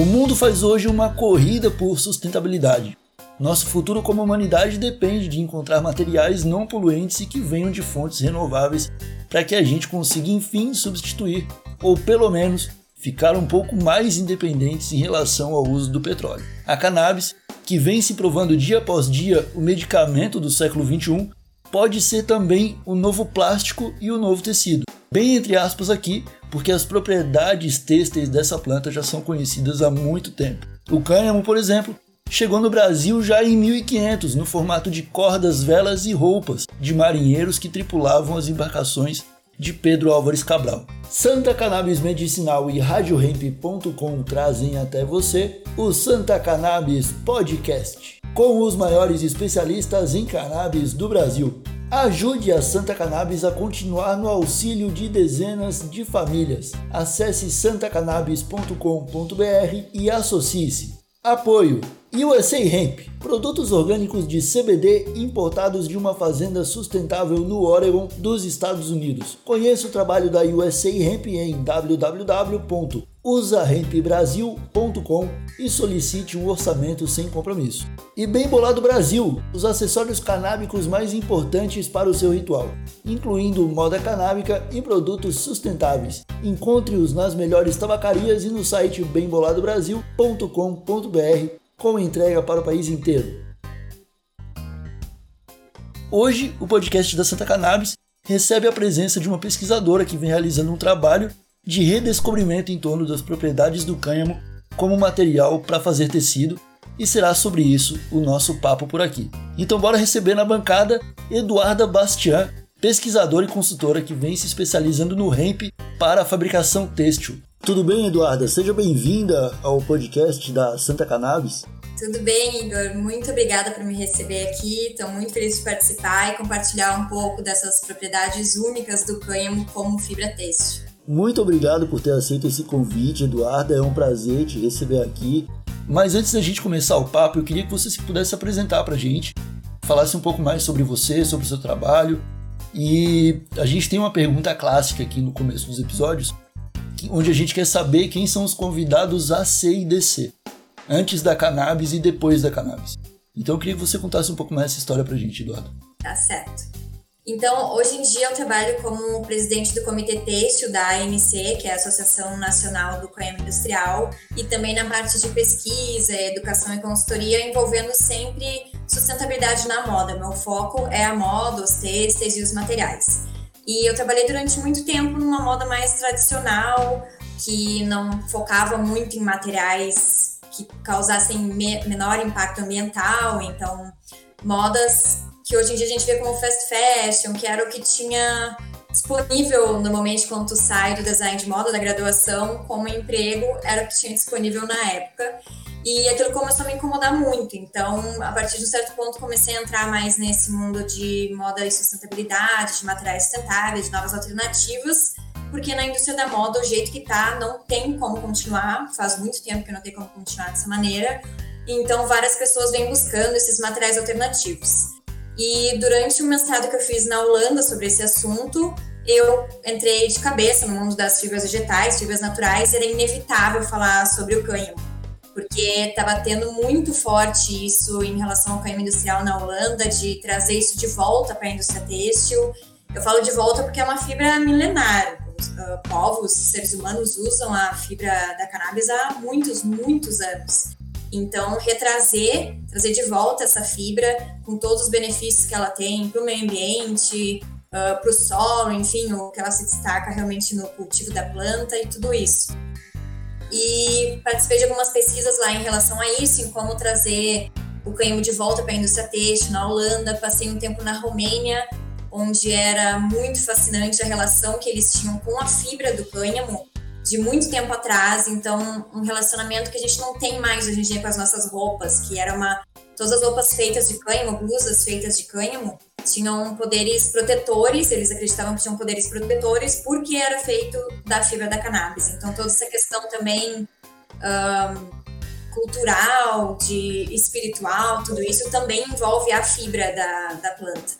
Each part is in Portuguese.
O mundo faz hoje uma corrida por sustentabilidade. Nosso futuro como humanidade depende de encontrar materiais não poluentes e que venham de fontes renováveis para que a gente consiga enfim substituir, ou pelo menos ficar um pouco mais independentes em relação ao uso do petróleo. A cannabis, que vem se provando dia após dia o medicamento do século XXI, pode ser também o novo plástico e o novo tecido. Bem entre aspas aqui, porque as propriedades têxteis dessa planta já são conhecidas há muito tempo. O cânhamo, por exemplo, chegou no Brasil já em 1500, no formato de cordas, velas e roupas de marinheiros que tripulavam as embarcações de Pedro Álvares Cabral. Santa Cannabis Medicinal e RadioHemp.com trazem até você o Santa Cannabis Podcast, com os maiores especialistas em cannabis do Brasil. Ajude a Santa Cannabis a continuar no auxílio de dezenas de famílias. Acesse santacannabis.com.br e associe-se. Apoio USA Hemp, produtos orgânicos de CBD importados de uma fazenda sustentável no Oregon dos Estados Unidos. Conheça o trabalho da USA Hemp em www.usahempbrasil.com e solicite um orçamento sem compromisso. E Bem Bolado Brasil, os acessórios canábicos mais importantes para o seu ritual, incluindo moda canábica e produtos sustentáveis. Encontre-os nas melhores tabacarias e no site bemboladobrasil.com.br com entrega para o país inteiro. Hoje, o podcast da Santa Cannabis recebe a presença de uma pesquisadora que vem realizando um trabalho de redescobrimento em torno das propriedades do cânhamo como material para fazer tecido, e será sobre isso o nosso papo por aqui. Então, bora receber na bancada Eduarda Bastian, pesquisadora e consultora que vem se especializando no hemp para a fabricação têxtil. Tudo bem, Eduarda? Seja bem-vinda ao podcast da Santa Cannabis. Tudo bem, Igor? Muito obrigada por me receber aqui. Estou muito feliz de participar e compartilhar um pouco dessas propriedades únicas do cânhamo como fibra têxtil. Muito obrigado por ter aceito esse convite, Eduarda. É um prazer te receber aqui. Mas antes da gente começar o papo, eu queria que você se pudesse apresentar para a gente, falasse um pouco mais sobre você, sobre o seu trabalho. E a gente tem uma pergunta clássica aqui no começo dos episódios, onde a gente quer saber quem são os convidados A, C e DC, antes da cannabis e depois da cannabis. Então eu queria que você contasse um pouco mais essa história pra gente, Eduardo. Tá certo. Então, hoje em dia eu trabalho como presidente do Comitê Têxtil da ANC, que é a Associação Nacional do Cânhamo Industrial, e também na parte de pesquisa, educação e consultoria, envolvendo sempre sustentabilidade na moda. Meu foco é a moda, os têxteis e os materiais. E eu trabalhei durante muito tempo numa moda mais tradicional, que não focava muito em materiais que causassem me menor impacto ambiental, então modas que hoje em dia a gente vê como fast fashion, que era o que tinha disponível normalmente quando tu sai do design de moda da graduação como emprego, era o que tinha disponível na época. E aquilo começou a me incomodar muito. Então, a partir de um certo ponto, comecei a entrar mais nesse mundo de moda e sustentabilidade, de materiais sustentáveis, de novas alternativas, porque na indústria da moda, o jeito que tá, não tem como continuar. Faz muito tempo que não tem como continuar dessa maneira. Então, várias pessoas vêm buscando esses materiais alternativos. E durante o mestrado que eu fiz na Holanda sobre esse assunto, eu entrei de cabeça no mundo das fibras vegetais, fibras naturais, e era inevitável falar sobre o cânhamo porque estava tendo muito forte isso em relação ao cânhamo industrial na Holanda, de trazer isso de volta para a indústria têxtil. Eu falo de volta porque é uma fibra milenar. Os uh, povos, seres humanos usam a fibra da cannabis há muitos, muitos anos. Então, retrazer, trazer de volta essa fibra com todos os benefícios que ela tem para o meio ambiente, uh, para o solo, enfim, o que ela se destaca realmente no cultivo da planta e tudo isso e participei de algumas pesquisas lá em relação a isso, em como trazer o cânhamo de volta para a indústria têxtil na Holanda. Passei um tempo na Romênia, onde era muito fascinante a relação que eles tinham com a fibra do cânhamo de muito tempo atrás. Então, um relacionamento que a gente não tem mais hoje em dia com as nossas roupas, que era uma todas as roupas feitas de cânhamo, blusas feitas de cânhamo, tinham poderes protetores, eles acreditavam que tinham poderes protetores porque era feito da fibra da cannabis. Então, toda essa questão também um, cultural, de espiritual, tudo isso também envolve a fibra da, da planta.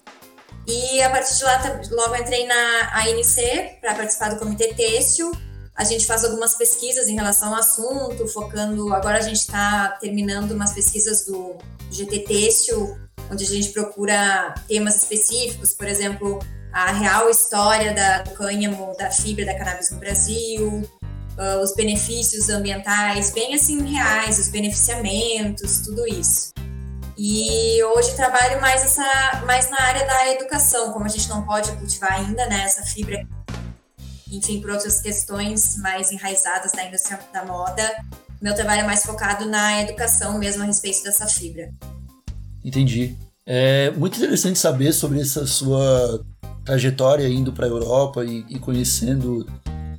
E a partir de lá, logo entrei na ANC para participar do comitê têxtil a gente faz algumas pesquisas em relação ao assunto, focando. Agora a gente está terminando umas pesquisas do GT Têxtil, onde a gente procura temas específicos, por exemplo, a real história da, do cânhamo, da fibra da cannabis no Brasil, uh, os benefícios ambientais, bem assim reais, os beneficiamentos, tudo isso. E hoje trabalho mais, essa, mais na área da educação, como a gente não pode cultivar ainda né, essa fibra enfim, por outras questões mais enraizadas da indústria da moda. Meu trabalho é mais focado na educação mesmo a respeito dessa fibra. Entendi. É muito interessante saber sobre essa sua trajetória indo para a Europa e, e conhecendo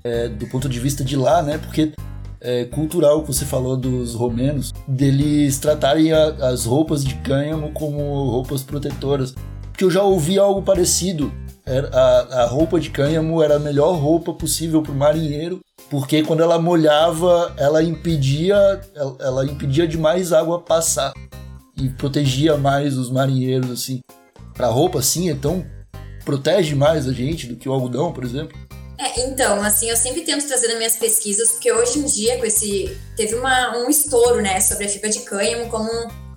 é, do ponto de vista de lá, né? Porque é cultural que você falou dos romenos, deles tratarem a, as roupas de cânhamo como roupas protetoras. Que eu já ouvi algo parecido a, a roupa de cânhamo era a melhor roupa possível para o marinheiro, porque quando ela molhava, ela impedia, ela, ela impedia demais água passar e protegia mais os marinheiros assim. Para roupa assim, então protege mais a gente do que o algodão, por exemplo. É, então, assim, eu sempre tento trazer nas minhas pesquisas, porque hoje em dia, com esse. Teve uma, um estouro, né, sobre a fibra de cânhamo como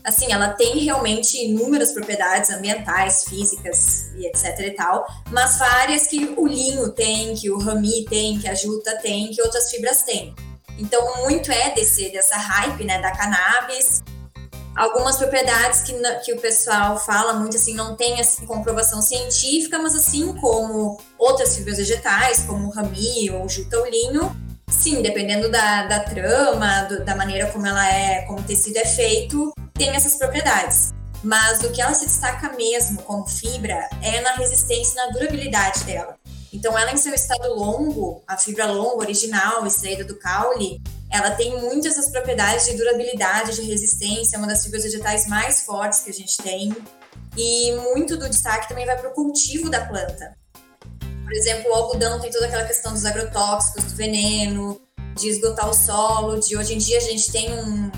assim, ela tem realmente inúmeras propriedades ambientais, físicas e etc e tal, mas várias que o linho tem, que o rami tem, que a juta tem, que outras fibras têm. Então, muito é desse, dessa hype, né, da cannabis. Algumas propriedades que, que o pessoal fala muito, assim, não tem, assim, comprovação científica, mas assim como outras fibras vegetais, como o rami ou juta ou linho, sim, dependendo da, da trama, do, da maneira como ela é, como o tecido é feito, tem essas propriedades. Mas o que ela se destaca mesmo como fibra é na resistência e na durabilidade dela. Então, ela em seu estado longo, a fibra longa original, extraída do caule, ela tem muitas essas propriedades de durabilidade, de resistência, é uma das fibras vegetais mais fortes que a gente tem. E muito do destaque também vai para o cultivo da planta. Por exemplo, o algodão tem toda aquela questão dos agrotóxicos, do veneno, de esgotar o solo, de hoje em dia a gente tem um,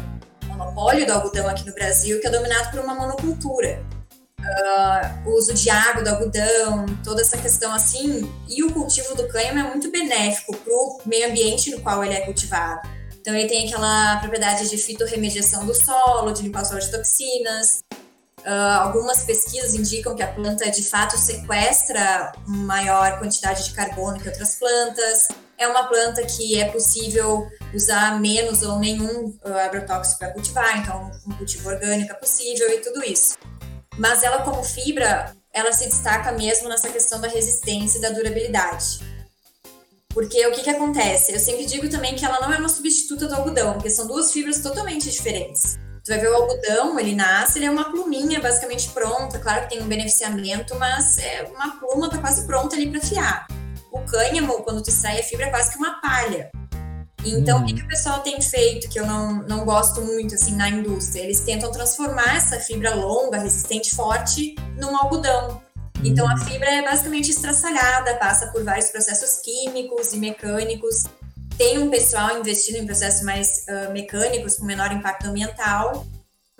monopólio do algodão aqui no Brasil, que é dominado por uma monocultura. Uh, o uso de água do algodão, toda essa questão assim, e o cultivo do cânhamo é muito benéfico para o meio ambiente no qual ele é cultivado. Então ele tem aquela propriedade de fitorremediação do solo, de limpar o solo de toxinas. Uh, algumas pesquisas indicam que a planta de fato sequestra maior quantidade de carbono que outras plantas. É uma planta que é possível usar menos ou nenhum uh, agrotóxico para cultivar, então um cultivo orgânico é possível e tudo isso. Mas ela como fibra, ela se destaca mesmo nessa questão da resistência e da durabilidade. Porque o que, que acontece? Eu sempre digo também que ela não é uma substituta do algodão, porque são duas fibras totalmente diferentes. Tu vai ver o algodão, ele nasce, ele é uma pluminha basicamente pronta. Claro que tem um beneficiamento, mas é uma pluma tá quase pronta ali para fiar. O cânhamo, quando tu extrai a fibra, é quase que uma palha. Então, o que, que, o pessoal tem feito, que eu não, não gosto muito, assim, na indústria? Eles tentam transformar essa fibra longa, resistente, forte, num algodão. Então, a hum. fibra é basicamente estraçalhada, passa por vários processos químicos e mecânicos. Tem um pessoal investindo em processos mais uh, mecânicos, com menor impacto ambiental.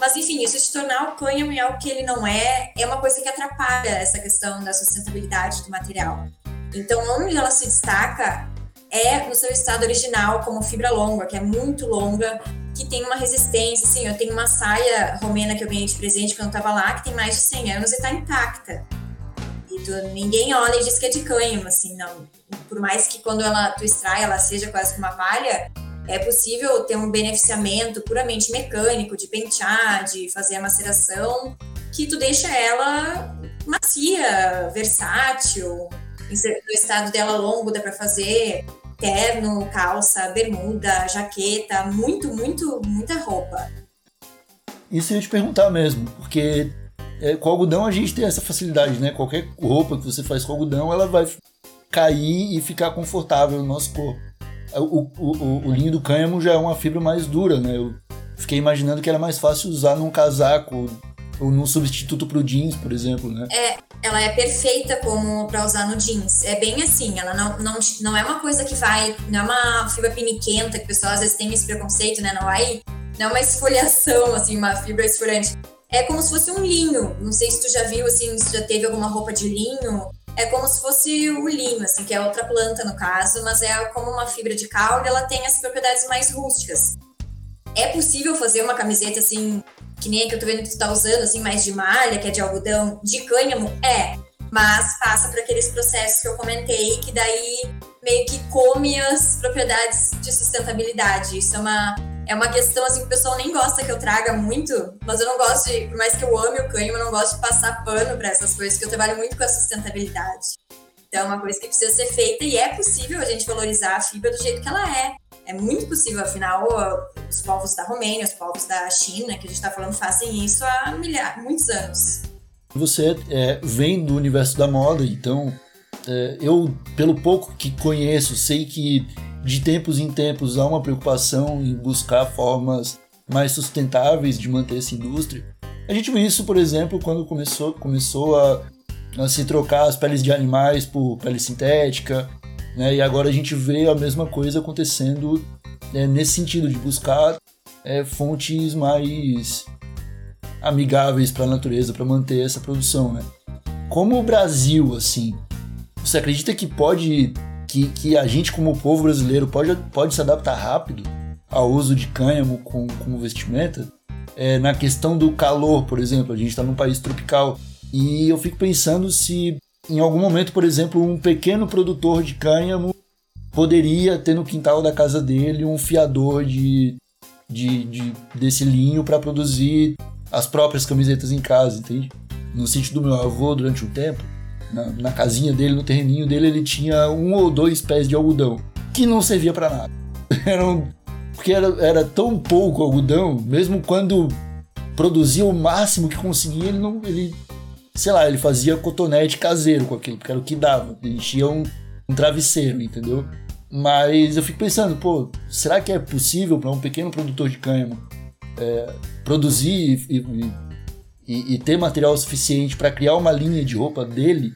Mas, enfim, isso de tornar o cânhamo em algo que ele não é, é uma coisa que atrapalha essa questão da sustentabilidade do material. Então, onde ela se destaca é no seu estado original, como fibra longa, que é muito longa, que tem uma resistência. Assim, eu tenho uma saia romena que eu ganhei de presente quando eu tava lá, que tem mais de 100 anos e tá intacta. E tu, ninguém olha e diz que é de cânhamo, assim, não. Por mais que quando ela, tu extrai, ela seja quase como uma palha, é possível ter um beneficiamento puramente mecânico, de pentear, de fazer a maceração, que tu deixa ela macia, versátil, no estado dela longo dá para fazer terno, calça, bermuda, jaqueta, muito, muito, muita roupa. Isso eu ia te perguntar mesmo, porque é, com algodão a gente tem essa facilidade, né? Qualquer roupa que você faz com algodão, ela vai cair e ficar confortável no nosso corpo. O, o, o, linho do cânhamo já é uma fibra mais dura, né? Eu fiquei imaginando que era mais fácil usar num casaco ou num substituto para o jeans, por exemplo, né? É, ela é perfeita como para usar no jeans. É bem assim, ela não, não, não é uma coisa que vai, não é uma fibra piniquenta, que o pessoal às vezes tem esse preconceito, né? Não vai, não é uma esfoliação, assim, uma fibra esfoliante. É como se fosse um linho. Não sei se tu já viu, assim, se já teve alguma roupa de linho. é como se fosse o linho, assim, que é outra planta no caso, mas é como uma fibra de caule, ela tem as propriedades mais rústicas. É possível fazer uma camiseta assim, que nem a que eu tô vendo que tu tá usando, assim, mais de malha, que é de algodão, de cânhamo? É, mas passa por aqueles processos que eu comentei, que daí meio que come as propriedades de sustentabilidade. Isso é uma é uma questão assim que o pessoal nem gosta que eu traga muito, mas eu não gosto de, por mais que eu ame o cânhamo, eu não gosto de passar pano para essas coisas, que eu trabalho muito com a sustentabilidade. Então é uma coisa que precisa ser feita e é possível a gente valorizar a fibra do jeito que ela é. É muito possível, afinal, os povos da Romênia, os povos da China, que a gente está falando, fazem isso há milhares, muitos anos. Você é, vem do universo da moda, então é, eu, pelo pouco que conheço, sei que de tempos em tempos há uma preocupação em buscar formas mais sustentáveis de manter essa indústria. A gente viu isso, por exemplo, quando começou, começou a, a se trocar as peles de animais por pele sintética, né? e agora a gente vê a mesma coisa acontecendo né, nesse sentido, de buscar é, fontes mais amigáveis para a natureza, para manter essa produção. Né? Como o Brasil, assim, você acredita que pode que, que a gente, como povo brasileiro, pode, pode se adaptar rápido ao uso de cânhamo com, como vestimenta. É, na questão do calor, por exemplo, a gente está num país tropical e eu fico pensando se em algum momento, por exemplo, um pequeno produtor de cânhamo poderia ter no quintal da casa dele um fiador de, de, de desse linho para produzir as próprias camisetas em casa, entende? No sítio do meu avô, durante um tempo, na, na, casinha dele, no terreninho dele, ele tinha um ou dois pés de algodão, que não servia para nada. Eram, porque era, era tão pouco algodão, mesmo quando produzia o máximo que conseguia, ele não. Ele, sei lá, ele fazia cotonete caseiro com aquilo, porque era o que dava. Ele enchia um, um travesseiro, entendeu? Mas eu fico pensando, pô, será que é possível para um pequeno produtor de cânhamo é, produzir e, e e, ter material suficiente para criar uma linha de roupa dele?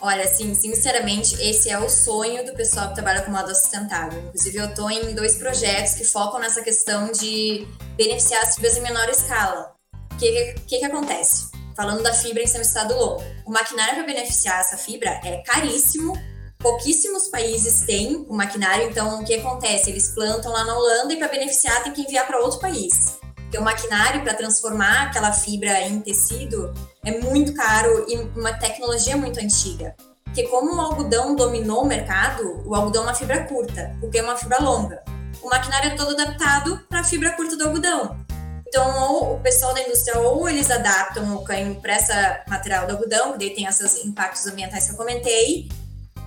Olha, assim, sinceramente, esse é o sonho do pessoal que trabalha com moda sustentável. Inclusive, eu estou em dois projetos que focam nessa questão de beneficiar as fibras em menor escala. O que, que, que acontece? Falando da fibra em seu estado longo. O maquinário para beneficiar essa fibra é caríssimo, pouquíssimos países têm o maquinário, então o que acontece? Eles plantam lá na Holanda e para beneficiar tem que enviar para outro país. Porque o maquinário para transformar aquela fibra em tecido é muito caro e uma tecnologia muito antiga. Porque como o algodão dominou o mercado, o algodão é uma fibra curta, o que é uma fibra longa. O maquinário é todo adaptado para a fibra curta do algodão. Então, ou o pessoal da indústria, ou eles adaptam o canho para essa material do algodão, que daí tem esses impactos ambientais que eu comentei,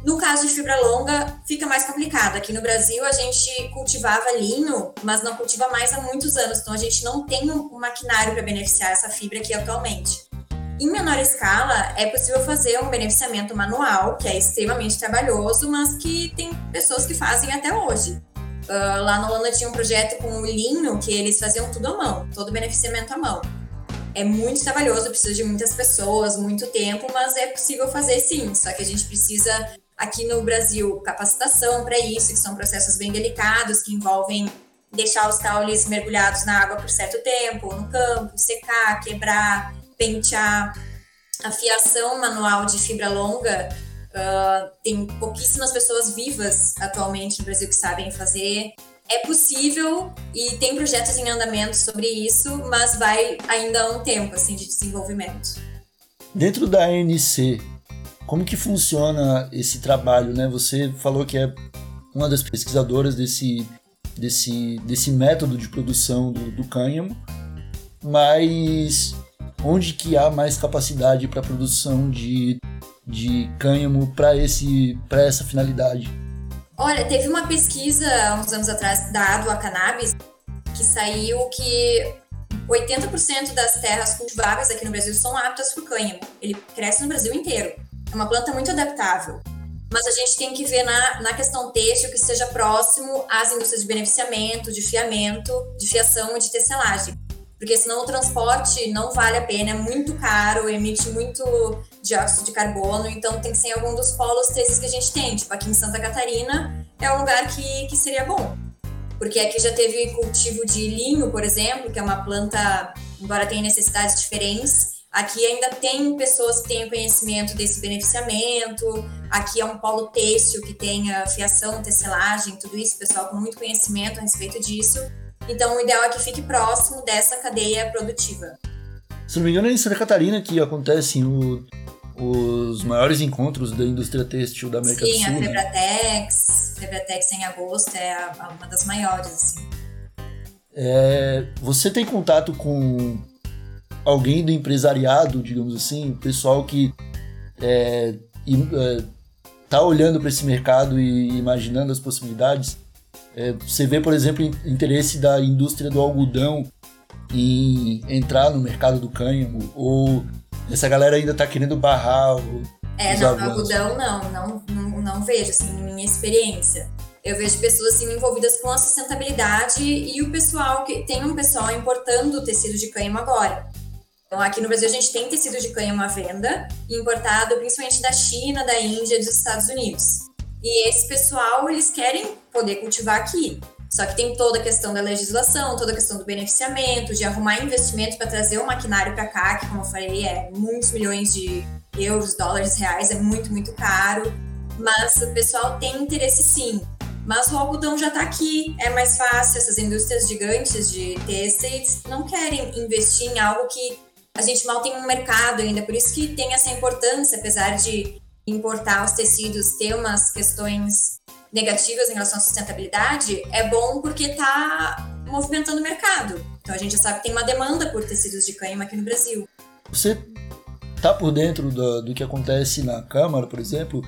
no caso de fibra longa, fica mais complicado. Aqui no Brasil, a gente cultivava linho, mas não cultiva mais há muitos anos. Então, a gente não tem um maquinário para beneficiar essa fibra aqui atualmente. Em menor escala, é possível fazer um beneficiamento manual, que é extremamente trabalhoso, mas que tem pessoas que fazem até hoje. Uh, lá na Holanda tinha um projeto com o linho, que eles faziam tudo à mão, todo o beneficiamento à mão. É muito trabalhoso, precisa de muitas pessoas, muito tempo, mas é possível fazer sim. Só que a gente precisa aqui no Brasil capacitação para isso, que são processos bem delicados, que envolvem deixar os caules mergulhados na água por certo tempo, no campo, secar, quebrar, pentear. A fiação manual de fibra longa, uh, tem pouquíssimas pessoas vivas atualmente no Brasil que sabem fazer. É possível e tem projetos em andamento sobre isso, mas vai ainda um tempo assim de desenvolvimento. Dentro da ANC, como que funciona esse trabalho, né? Você falou que é uma das pesquisadoras desse, desse, desse método de produção do, do cânhamo, mas onde que há mais capacidade para produção de, de cânhamo para essa finalidade? Olha, teve uma pesquisa uns anos atrás da Adua Cannabis que saiu que 80% das terras cultiváveis aqui no Brasil são aptas para o cânhamo. Ele cresce no Brasil inteiro. É uma planta muito adaptável. Mas a gente tem que ver na, na questão têxtil que seja próximo às indústrias de beneficiamento, de fiamento, de fiação e de tecelagem. Porque senão o transporte não vale a pena, é muito caro, emite muito dióxido de carbono, então tem que ser em algum dos polos têxteis que a gente tem. Tipo, aqui em Santa Catarina é um lugar que, que seria bom. Porque aqui já teve cultivo de linho, por exemplo, que é uma planta, embora tenha necessidades diferentes, Aqui ainda tem pessoas que têm conhecimento desse beneficiamento, aqui é um polo têxtil que tem a fiação, tecelagem, tudo isso, pessoal com muito conhecimento a respeito disso. Então, o ideal é que fique próximo dessa cadeia produtiva. Se não me engano, é em Santa Catarina que acontecem o, os maiores encontros da indústria têxtil da América Sim, do Sul. Sim, a né? Febratex, Febratex em agosto é a, uma das maiores, assim. É, você tem contato com alguém do empresariado, digamos assim, o pessoal que é, é, tá olhando para esse mercado e imaginando as possibilidades? É, você vê, por exemplo, interesse da indústria do algodão em entrar no mercado do cânhamo? Ou essa galera ainda está querendo barrar o, É, não, no algodão não, não, não, não vejo, assim, minha experiência. Eu vejo pessoas assim, envolvidas com a sustentabilidade e o pessoal que tem um pessoal importando tecido de cânhamo agora. Então, aqui no Brasil, a gente tem tecido de cânhamo à venda, importado principalmente da China, da Índia dos Estados Unidos. E esse pessoal, eles querem poder cultivar aqui. Só que tem toda a questão da legislação, toda a questão do beneficiamento, de arrumar investimentos para trazer o maquinário para cá, que, como eu falei, é muitos milhões de euros, dólares, reais, é muito, muito caro. Mas o pessoal tem interesse sim. Mas o algodão já está aqui, é mais fácil. Essas indústrias gigantes de têxteis não querem investir em algo que a gente mal tem um mercado ainda. Por isso que tem essa importância, apesar de importar os tecidos ter umas questões negativas em relação à sustentabilidade, é bom porque está movimentando o mercado. Então a gente já sabe que tem uma demanda por tecidos de cânhamo aqui no Brasil. Você tá por dentro do, do que acontece na Câmara, por exemplo?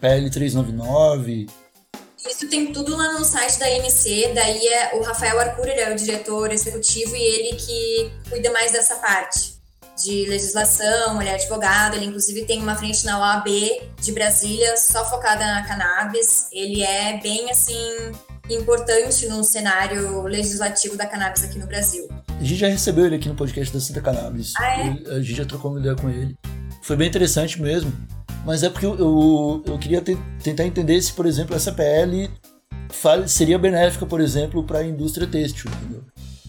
PL 399, isso tem tudo lá no site da INC, daí é o Rafael Arcuri, ele é o diretor executivo e ele que cuida mais dessa parte de legislação, ele é advogado, ele inclusive tem uma frente na OAB de Brasília só focada na cannabis. Ele é bem assim importante no cenário legislativo da cannabis aqui no Brasil. A gente já recebeu ele aqui no podcast da Santa Cannabis. Ah, é? A gente já trocou uma ideia com ele. Foi bem interessante mesmo. Mas é porque eu, eu, eu queria te, tentar entender se, por exemplo, essa PL seria benéfica, por exemplo, para a indústria têxtil, entendeu?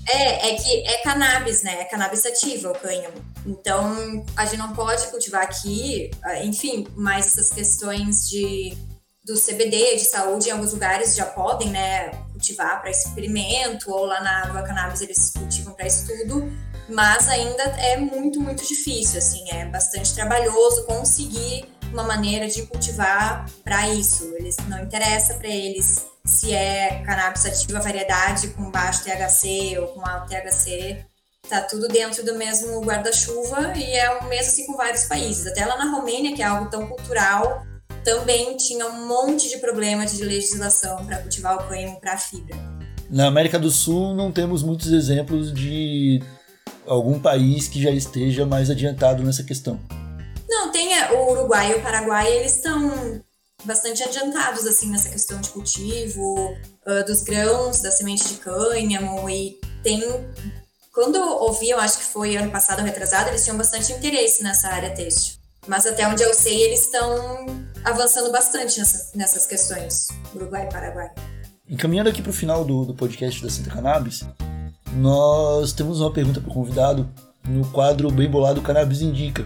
É, é que é cannabis, né? É cannabis sativa o cânhamo. Então, a gente não pode cultivar aqui, enfim, mas essas questões de do CBD, de saúde, em alguns lugares já podem, né, cultivar para experimento, ou lá na água cannabis eles cultivam para estudo, mas ainda é muito, muito difícil, assim, é bastante trabalhoso conseguir uma maneira de cultivar para isso. Eles não interessa para eles se é cannabis sativa variedade com baixo THC ou com alto THC. Tá tudo dentro do mesmo guarda-chuva e é o mesmo assim com vários países. Até lá na Romênia, que é algo tão cultural, também tinha um monte de problemas de legislação para cultivar o cânhamo para fibra. Na América do Sul não temos muitos exemplos de algum país que já esteja mais adiantado nessa questão. Não, tem o Uruguai e o Paraguai, eles estão bastante adiantados assim nessa questão de cultivo uh, dos grãos, da semente de cânhamo e tem quando eu ouvi, eu acho que foi ano passado ou retrasado, eles tinham bastante interesse nessa área têxtil. Mas até onde eu sei, eles estão avançando bastante nessas, nessas questões, Uruguai e Paraguai. Encaminhando aqui para o final do, do podcast da Santa Cannabis, nós temos uma pergunta para o convidado no quadro Bem Bolado Cannabis Indica,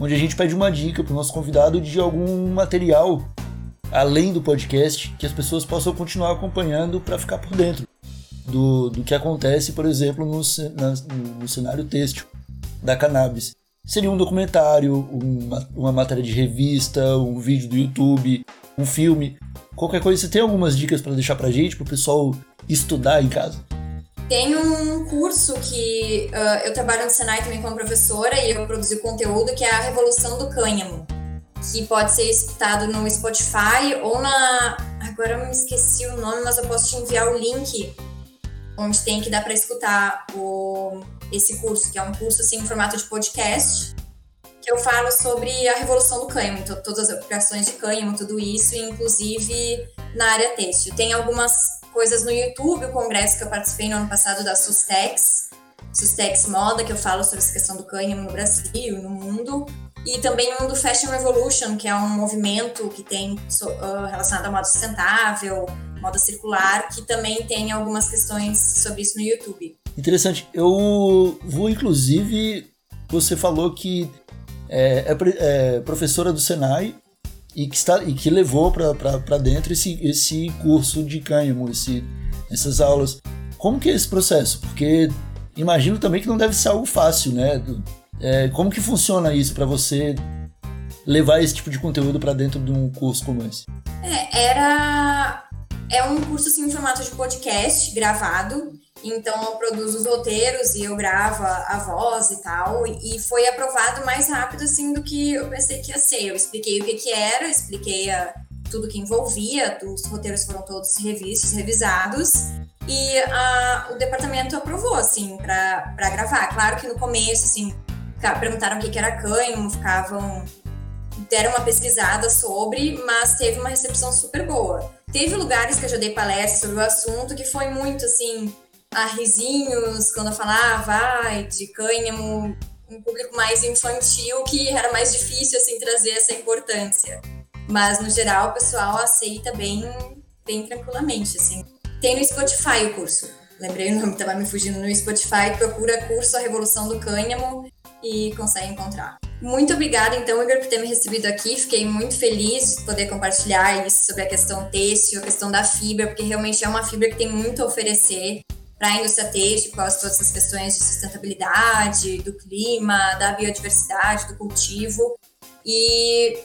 onde a gente pede uma dica para o nosso convidado de algum material além do podcast que as pessoas possam continuar acompanhando para ficar por dentro do, do que acontece, por exemplo, no, na, no cenário têxtil da cannabis. Seria um documentário, uma, uma matéria de revista, um vídeo do YouTube, um filme, qualquer coisa. Você tem algumas dicas para deixar para gente, para o pessoal estudar em casa? Tem um curso que uh, eu trabalho no Senai também como professora e eu produzi conteúdo que é a Revolução do Cânhamo, que pode ser escutado no Spotify ou na. Agora eu me esqueci o nome, mas eu posso te enviar o link onde tem que dar para escutar o, esse curso, que é um curso assim, em formato de podcast, que eu falo sobre a revolução do cânhamo, então, todas as aplicações de cânhamo, tudo isso, inclusive na área têxtil. Tem algumas coisas no YouTube, o congresso que eu participei no ano passado da Sustex, Sustex Moda, que eu falo sobre essa questão do cânhamo no Brasil, no mundo, e também um do Fashion Revolution, que é um movimento que tem uh, relacionado à moda sustentável, moda circular, que também tem algumas questões sobre isso no YouTube. Interessante. Eu vou inclusive você falou que é, é, é professora do Senai e que, está, e que levou para dentro esse, esse curso de cânhamo, esse, essas aulas. Como que é esse processo? Porque imagino também que não deve ser algo fácil, né? É, como que funciona isso para você levar esse tipo de conteúdo para dentro de um curso como esse? É, era é um curso assim em formato de podcast gravado então eu produzo os roteiros e eu gravo a, voz e tal. E foi aprovado mais rápido assim do que eu pensei que ia ser. Eu expliquei o que, que era, expliquei a, tudo que envolvia, os roteiros foram todos revistos, revisados. E a, o departamento aprovou, assim, para gravar. Claro que no começo, assim, perguntaram o que, que era cânhamo, ficavam. deram uma pesquisada sobre, mas teve uma recepção super boa. Teve lugares que eu já dei palestra sobre o assunto que foi muito, assim, a risinhos quando eu falava ai, de cânhamo, um público mais infantil que era mais difícil assim trazer essa importância. Mas no geral o pessoal aceita bem, bem tranquilamente assim. Tem no Spotify o curso. Lembrei o nome, estava me fugindo no Spotify, procura curso A Revolução do Cânhamo e consegue encontrar. Muito obrigada, então, Igor, por ter me recebido aqui. Fiquei muito feliz de poder compartilhar isso sobre a questão têxtil, a questão da fibra, porque realmente é uma fibra que tem muito a oferecer para a indústria têxtil, com todas essas questões de sustentabilidade, do clima, da biodiversidade, do cultivo. E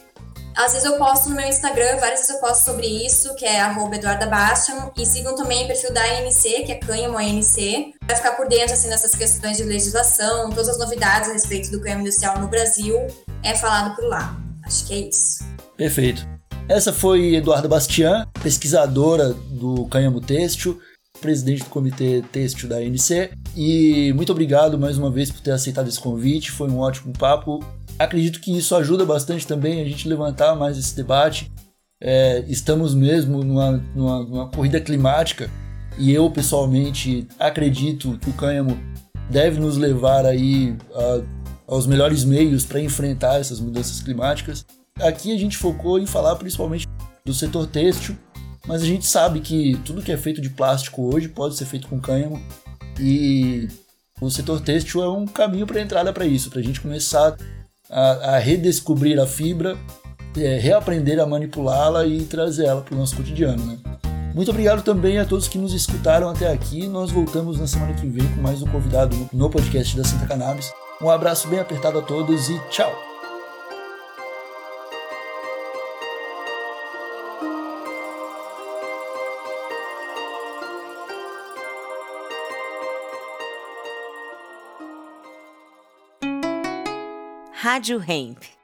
às vezes eu posto no meu Instagram, várias vezes eu posto sobre isso, que é @eduardabastian e sigam também o perfil da ANC, que é Cânhamo ANC, vai ficar por dentro assim dessas questões de legislação, todas as novidades a respeito do cânhamo industrial no Brasil é falado por lá. Acho que é isso. Perfeito. Essa foi Eduarda Bastian, pesquisadora do cânhamo têxtil presidente do comitê têxtil da ANC. E muito obrigado mais uma vez por ter aceitado esse convite, foi um ótimo papo. Acredito que isso ajuda bastante também a gente levantar mais esse debate. É, estamos mesmo numa, numa, numa corrida climática e eu pessoalmente acredito que o cânhamo deve nos levar aí a, aos melhores meios para enfrentar essas mudanças climáticas. Aqui a gente focou em falar principalmente do setor têxtil, mas a gente sabe que tudo que é feito de plástico hoje pode ser feito com cânhamo e o setor têxtil é um caminho para entrada para isso, para a gente começar a, a redescobrir a fibra, é, reaprender a manipulá-la e trazer ela para o nosso cotidiano. Né? Muito obrigado também a todos que nos escutaram até aqui. Nós voltamos na semana que vem com mais um convidado no podcast da Santa Cannabis. Um abraço bem apertado a todos e tchau! Rádio Hemp.